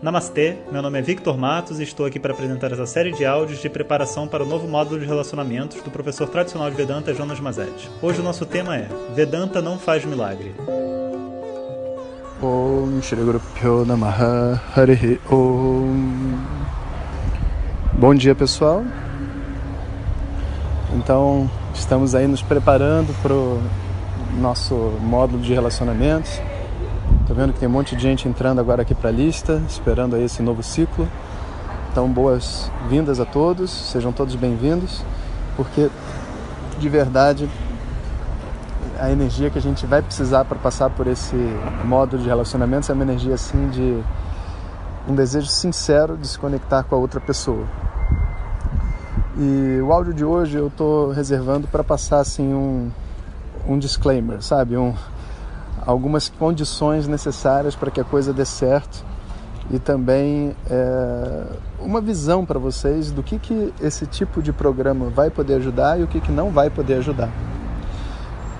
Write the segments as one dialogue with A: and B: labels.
A: Namastê, meu nome é Victor Matos e estou aqui para apresentar essa série de áudios de preparação para o novo módulo de relacionamentos do professor tradicional de Vedanta Jonas Mazet. Hoje o nosso tema é Vedanta não faz milagre.
B: Bom dia pessoal Então estamos aí nos preparando para o nosso módulo de relacionamentos Tô vendo que tem um monte de gente entrando agora aqui para a lista, esperando aí esse novo ciclo. Então, boas-vindas a todos, sejam todos bem-vindos, porque de verdade a energia que a gente vai precisar para passar por esse modo de relacionamentos é uma energia assim de um desejo sincero de se conectar com a outra pessoa. E o áudio de hoje eu estou reservando para passar assim um, um disclaimer, sabe? Um, algumas condições necessárias para que a coisa dê certo e também é, uma visão para vocês do que, que esse tipo de programa vai poder ajudar e o que, que não vai poder ajudar.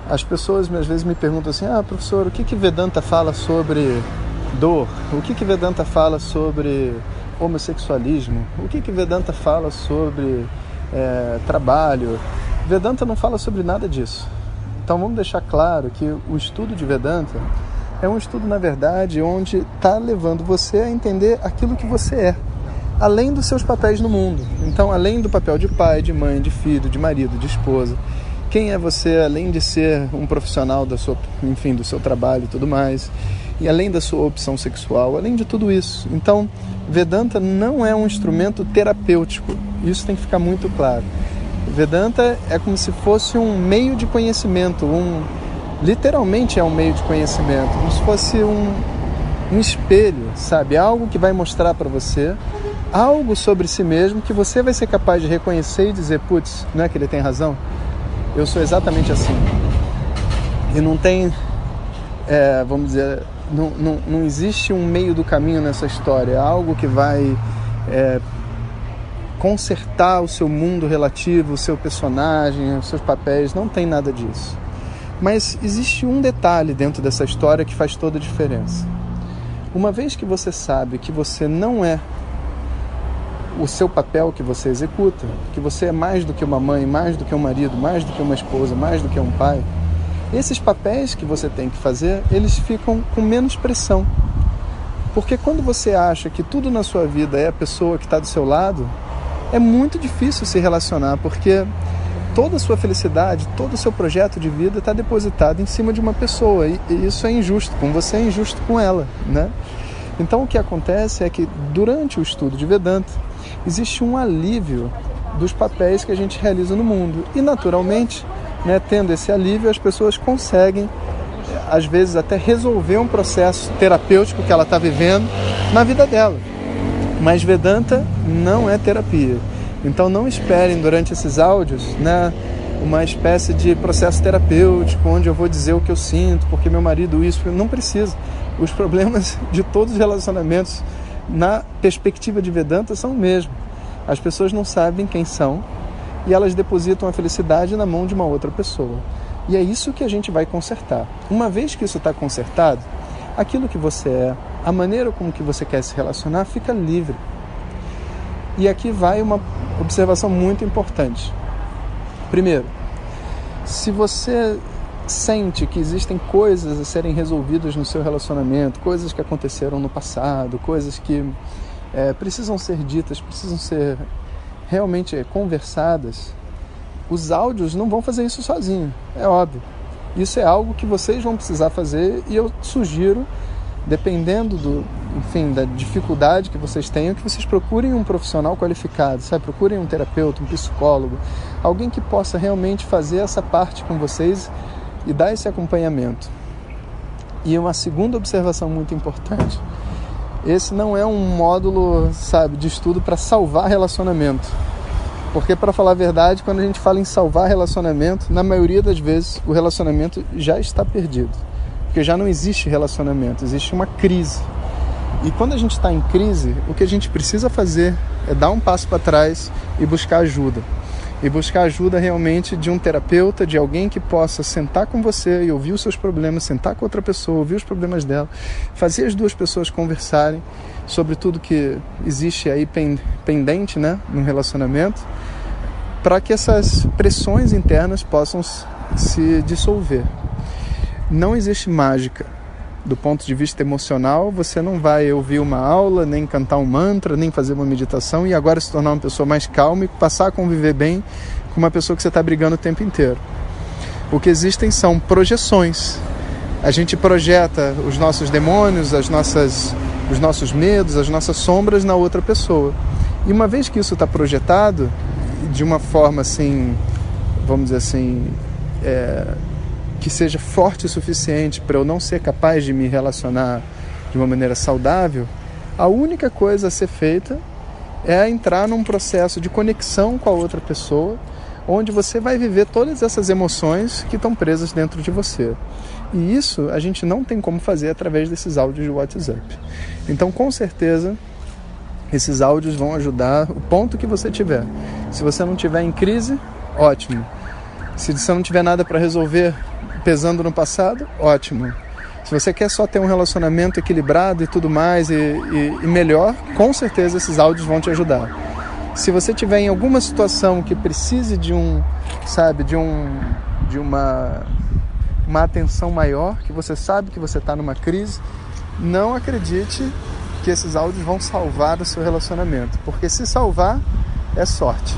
B: As pessoas às vezes me perguntam assim: ah, professor, o que, que Vedanta fala sobre dor? O que, que Vedanta fala sobre homossexualismo? O que, que Vedanta fala sobre é, trabalho? Vedanta não fala sobre nada disso. Então vamos deixar claro que o estudo de Vedanta é um estudo, na verdade, onde está levando você a entender aquilo que você é, além dos seus papéis no mundo. Então, além do papel de pai, de mãe, de filho, de marido, de esposa, quem é você além de ser um profissional da sua, enfim, do seu trabalho e tudo mais, e além da sua opção sexual, além de tudo isso. Então, Vedanta não é um instrumento terapêutico. Isso tem que ficar muito claro. Vedanta é como se fosse um meio de conhecimento, um literalmente é um meio de conhecimento, como se fosse um, um espelho, sabe? Algo que vai mostrar para você algo sobre si mesmo que você vai ser capaz de reconhecer e dizer, putz, não é que ele tem razão? Eu sou exatamente assim. E não tem, é, vamos dizer, não, não, não existe um meio do caminho nessa história, é algo que vai é, consertar o seu mundo relativo, o seu personagem, os seus papéis, não tem nada disso. Mas existe um detalhe dentro dessa história que faz toda a diferença. Uma vez que você sabe que você não é o seu papel que você executa, que você é mais do que uma mãe, mais do que um marido, mais do que uma esposa, mais do que um pai, esses papéis que você tem que fazer, eles ficam com menos pressão. Porque quando você acha que tudo na sua vida é a pessoa que está do seu lado, é muito difícil se relacionar, porque toda a sua felicidade, todo o seu projeto de vida está depositado em cima de uma pessoa e, e, isso é injusto, com você é injusto com ela, né? Então o que acontece é que durante o estudo de Vedanta existe um alívio dos papéis que a gente realiza no mundo e naturalmente, né, tendo esse alívio, as pessoas conseguem às vezes até resolver um processo terapêutico que ela está vivendo na vida dela. Mas Vedanta não é terapia. Então não esperem durante esses áudios né, uma espécie de processo terapêutico onde eu vou dizer o que eu sinto, porque meu marido isso. Não precisa. Os problemas de todos os relacionamentos na perspectiva de Vedanta são o mesmo. As pessoas não sabem quem são e elas depositam a felicidade na mão de uma outra pessoa. E é isso que a gente vai consertar. Uma vez que isso está consertado, aquilo que você é, a maneira como que você quer se relacionar fica livre. E aqui vai uma observação muito importante. Primeiro, se você sente que existem coisas a serem resolvidas no seu relacionamento, coisas que aconteceram no passado, coisas que é, precisam ser ditas, precisam ser realmente conversadas, os áudios não vão fazer isso sozinho, é óbvio. Isso é algo que vocês vão precisar fazer e eu sugiro dependendo do, enfim, da dificuldade que vocês tenham, que vocês procurem um profissional qualificado, sabe? Procurem um terapeuta, um psicólogo, alguém que possa realmente fazer essa parte com vocês e dar esse acompanhamento. E uma segunda observação muito importante. Esse não é um módulo, sabe, de estudo para salvar relacionamento. Porque para falar a verdade, quando a gente fala em salvar relacionamento, na maioria das vezes o relacionamento já está perdido porque já não existe relacionamento, existe uma crise. E quando a gente está em crise, o que a gente precisa fazer é dar um passo para trás e buscar ajuda. E buscar ajuda realmente de um terapeuta, de alguém que possa sentar com você e ouvir os seus problemas, sentar com outra pessoa, ouvir os problemas dela, fazer as duas pessoas conversarem sobre tudo que existe aí pendente né, no relacionamento, para que essas pressões internas possam se dissolver. Não existe mágica. Do ponto de vista emocional, você não vai ouvir uma aula, nem cantar um mantra, nem fazer uma meditação e agora se tornar uma pessoa mais calma e passar a conviver bem com uma pessoa que você está brigando o tempo inteiro. O que existem são projeções. A gente projeta os nossos demônios, as nossas, os nossos medos, as nossas sombras na outra pessoa. E uma vez que isso está projetado, de uma forma assim, vamos dizer assim, é, que seja forte o suficiente para eu não ser capaz de me relacionar de uma maneira saudável, a única coisa a ser feita é entrar num processo de conexão com a outra pessoa onde você vai viver todas essas emoções que estão presas dentro de você. E isso a gente não tem como fazer através desses áudios de WhatsApp. Então, com certeza, esses áudios vão ajudar o ponto que você tiver. Se você não tiver em crise, ótimo. Se você não tiver nada para resolver pesando no passado, ótimo. Se você quer só ter um relacionamento equilibrado e tudo mais e, e, e melhor, com certeza esses áudios vão te ajudar. Se você tiver em alguma situação que precise de um, sabe, de um, de uma, uma atenção maior, que você sabe que você está numa crise, não acredite que esses áudios vão salvar o seu relacionamento, porque se salvar é sorte.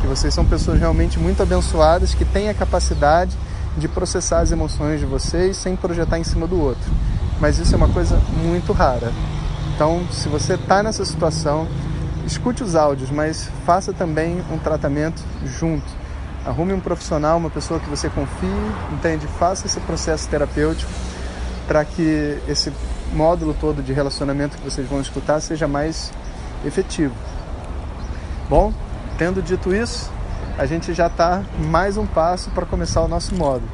B: Que vocês são pessoas realmente muito abençoadas que têm a capacidade de processar as emoções de vocês sem projetar em cima do outro. Mas isso é uma coisa muito rara. Então, se você está nessa situação, escute os áudios, mas faça também um tratamento junto. Arrume um profissional, uma pessoa que você confie, entende? Faça esse processo terapêutico para que esse módulo todo de relacionamento que vocês vão escutar seja mais efetivo. Bom, tendo dito isso, a gente já está mais um passo para começar o nosso módulo.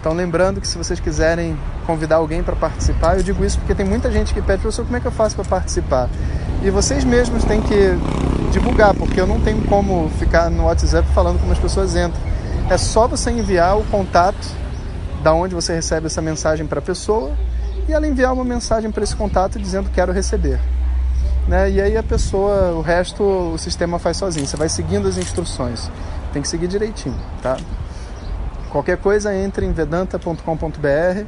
B: Então, lembrando que se vocês quiserem convidar alguém para participar, eu digo isso porque tem muita gente que pede, professor, como é que eu faço para participar? E vocês mesmos têm que divulgar, porque eu não tenho como ficar no WhatsApp falando como as pessoas entram. É só você enviar o contato da onde você recebe essa mensagem para a pessoa e ela enviar uma mensagem para esse contato dizendo quero receber. Né? E aí a pessoa, o resto o sistema faz sozinho. Você vai seguindo as instruções. Tem que seguir direitinho, tá? Qualquer coisa, entre em vedanta.com.br,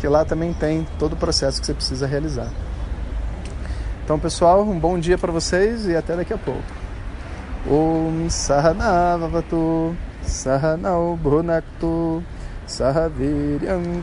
B: que lá também tem todo o processo que você precisa realizar. Então, pessoal, um bom dia para vocês e até daqui a pouco. Om Bhunaktu Sahaviryam